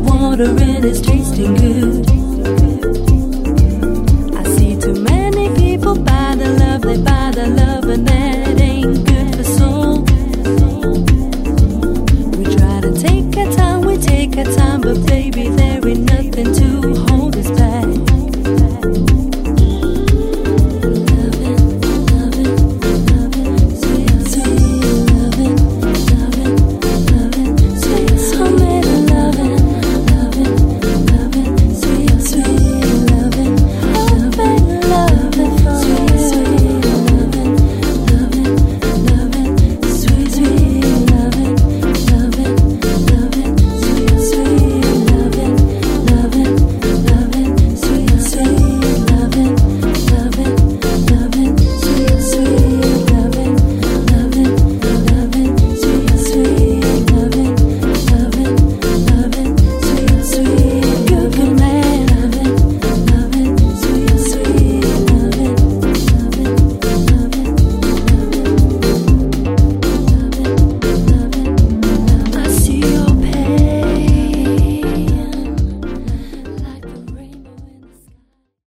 water and it's tasting good. I see too many people buy the love, they buy the love, and that ain't good for soul. We try to take our time, we take our time, but baby, there